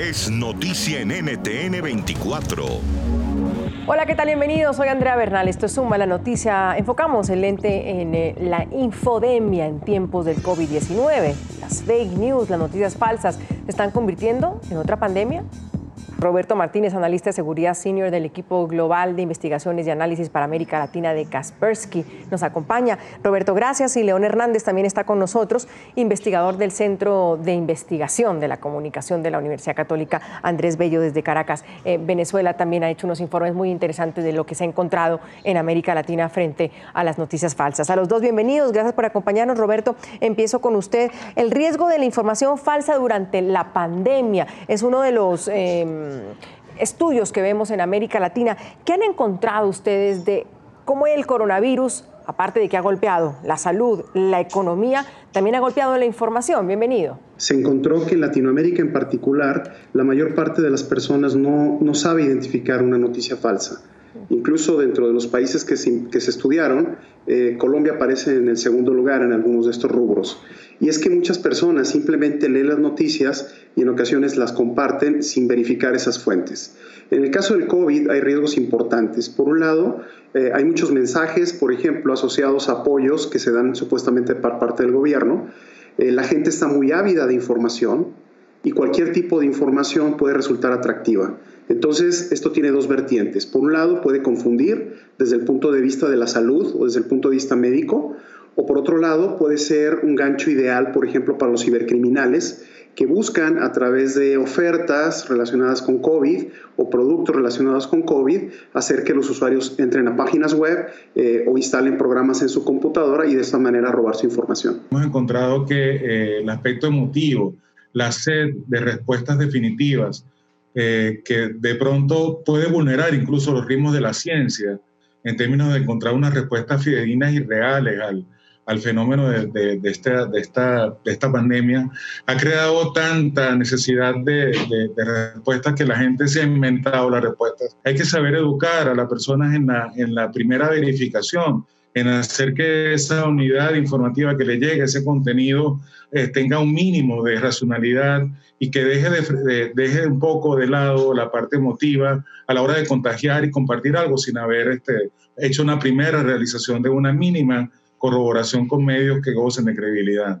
es noticia en NTN 24. Hola, ¿qué tal? Bienvenidos. Soy Andrea Bernal. Esto es Suma la Noticia. Enfocamos el lente en eh, la infodemia en tiempos del COVID-19. Las fake news, las noticias falsas, ¿se están convirtiendo en otra pandemia? Roberto Martínez, analista de seguridad senior del equipo global de investigaciones y análisis para América Latina de Kaspersky, nos acompaña. Roberto, gracias. Y León Hernández también está con nosotros, investigador del Centro de Investigación de la Comunicación de la Universidad Católica Andrés Bello desde Caracas. Eh, Venezuela también ha hecho unos informes muy interesantes de lo que se ha encontrado en América Latina frente a las noticias falsas. A los dos, bienvenidos. Gracias por acompañarnos. Roberto, empiezo con usted. El riesgo de la información falsa durante la pandemia es uno de los... Em, estudios que vemos en América Latina. ¿Qué han encontrado ustedes de cómo el coronavirus, aparte de que ha golpeado la salud, la economía, también ha golpeado la información? Bienvenido. Se encontró que en Latinoamérica en particular, la mayor parte de las personas no, no sabe identificar una noticia falsa. Incluso dentro de los países que se, que se estudiaron, eh, Colombia aparece en el segundo lugar en algunos de estos rubros. Y es que muchas personas simplemente leen las noticias y en ocasiones las comparten sin verificar esas fuentes. En el caso del COVID hay riesgos importantes. Por un lado, eh, hay muchos mensajes, por ejemplo, asociados a apoyos que se dan supuestamente por parte del gobierno. Eh, la gente está muy ávida de información y cualquier tipo de información puede resultar atractiva. Entonces, esto tiene dos vertientes. Por un lado, puede confundir desde el punto de vista de la salud o desde el punto de vista médico, o por otro lado, puede ser un gancho ideal, por ejemplo, para los cibercriminales que buscan a través de ofertas relacionadas con COVID o productos relacionados con COVID hacer que los usuarios entren a páginas web eh, o instalen programas en su computadora y de esta manera robar su información. Hemos encontrado que eh, el aspecto emotivo, la sed de respuestas definitivas, eh, que de pronto puede vulnerar incluso los ritmos de la ciencia en términos de encontrar unas respuestas fidedignas y reales al, fenómeno de, de, de, esta, de, esta, de esta pandemia, ha creado tanta necesidad de, respuestas que la gente se ha inventado las respuestas. Hay que saber educar a las personas en la, en la primera verificación en hacer que esa unidad informativa que le llegue, ese contenido, eh, tenga un mínimo de racionalidad y que deje, de, deje un poco de lado la parte emotiva a la hora de contagiar y compartir algo sin haber este, hecho una primera realización de una mínima corroboración con medios que gocen de credibilidad.